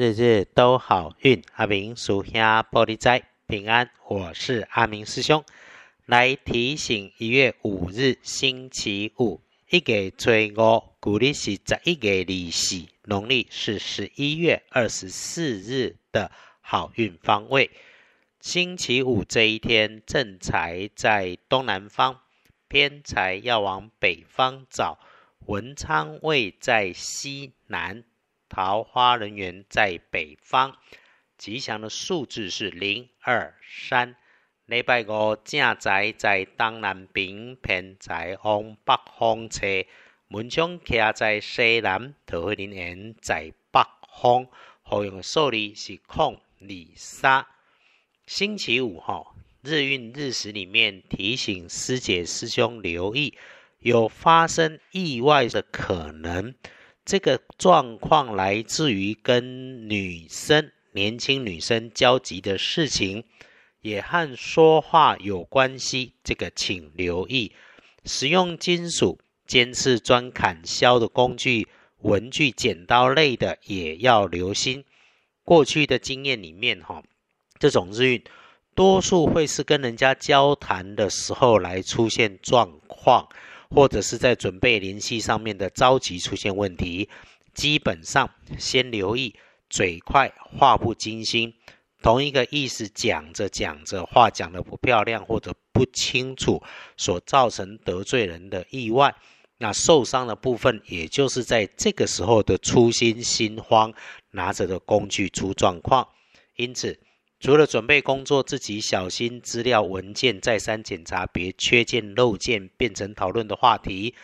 日日都好运。阿明属下玻璃斋平安，我是阿明师兄，来提醒一月五日星期五，一月初五，古历是十一月二四，农历是十一月二十四日的好运方位。星期五这一天，正财在东南方，偏财要往北方找，文昌位在西南。桃花人员在北方，吉祥的数字是零二三。礼拜五正宅在东南平，偏在往北方车，门窗徛在西南，桃花人缘在北方。好用的数字是空二三。星期五哈，日运日时里面提醒师姐师兄留意，有发生意外的可能。这个状况来自于跟女生、年轻女生交集的事情，也和说话有关系。这个请留意，使用金属尖刺钻砍削的工具、文具、剪刀类的也要留心。过去的经验里面，哈，这种日运多数会是跟人家交谈的时候来出现状况。或者是在准备联系上面的着急出现问题，基本上先留意嘴快话不精心，同一个意思讲着讲着话讲的不漂亮或者不清楚，所造成得罪人的意外，那受伤的部分也就是在这个时候的粗心心慌，拿着的工具出状况，因此。除了准备工作，自己小心资料文件再三检查，别缺件漏件变成讨论的话题。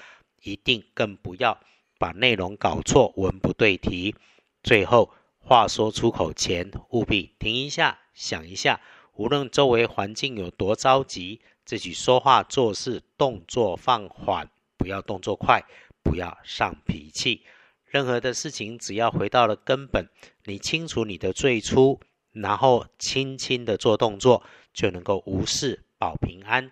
一定更不要把内容搞错，文不对题。最后话说出口前，务必停一下，想一下。无论周围环境有多着急，自己说话做事动作放缓，不要动作快，不要上脾气。任何的事情，只要回到了根本，你清楚你的最初。然后轻轻的做动作，就能够无事保平安。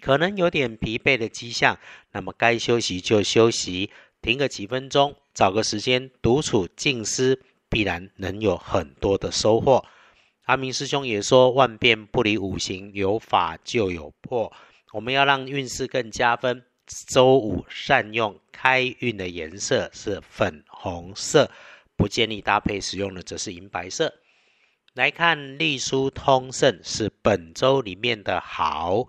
可能有点疲惫的迹象，那么该休息就休息，停个几分钟，找个时间独处静思，必然能有很多的收获。阿明师兄也说，万变不离五行，有法就有破。我们要让运势更加分，周五善用开运的颜色是粉红色，不建议搭配使用的则是银白色。来看隶书通胜是本周里面的好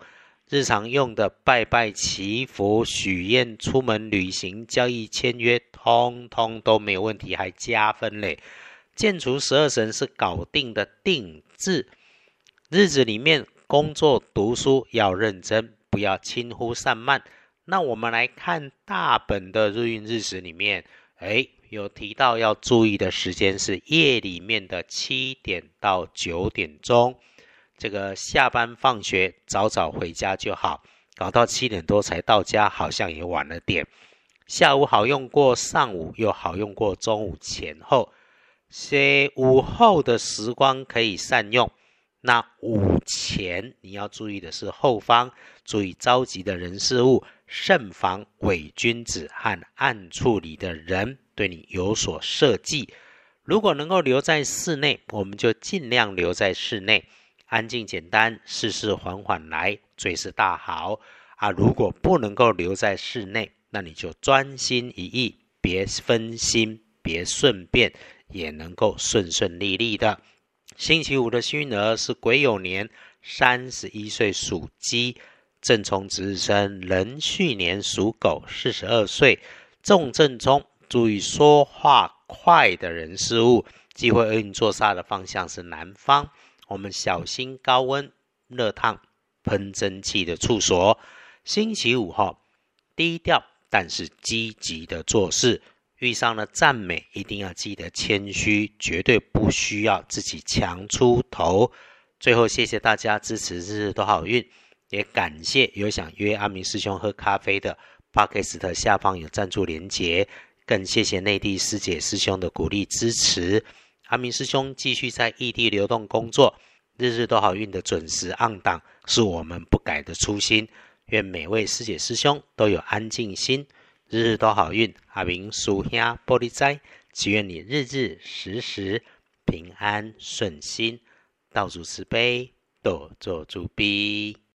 日常用的拜拜祈福许愿出门旅行交易签约通通都没有问题还加分嘞。建除十二神是搞定的定制日子里面工作读书要认真不要轻忽散漫。那我们来看大本的日运日时里面，哎。有提到要注意的时间是夜里面的七点到九点钟，这个下班放学早早回家就好，搞到七点多才到家好像也晚了点。下午好用过上午，又好用过中午前后，些午后的时光可以善用。那午前你要注意的是后方，注意着急的人事物，慎防伪君子和暗处里的人。对你有所设计，如果能够留在室内，我们就尽量留在室内，安静简单，事事缓缓来，最是大好啊！如果不能够留在室内，那你就专心一意，别分心，别顺便，也能够顺顺利利的。星期五的幸运儿是癸酉年三十一岁属鸡，正冲值日生壬戌年属狗四十二岁，重正冲。注意说话快的人事物，机会厄运作煞的方向是南方。我们小心高温、热烫、喷蒸汽的处所。星期五哈，低调但是积极的做事。遇上了赞美，一定要记得谦虚，绝对不需要自己强出头。最后，谢谢大家支持，日日都好运。也感谢有想约阿明师兄喝咖啡的 p 克斯特下方有赞助连结。更谢谢内地师姐师兄的鼓励支持，阿明师兄继续在异地流动工作，日日都好运的准时按档，是我们不改的初心。愿每位师姐师兄都有安静心，日日都好运。阿明叔兄玻璃斋，祈愿你日日时时平安顺心，道主慈悲，多做主逼。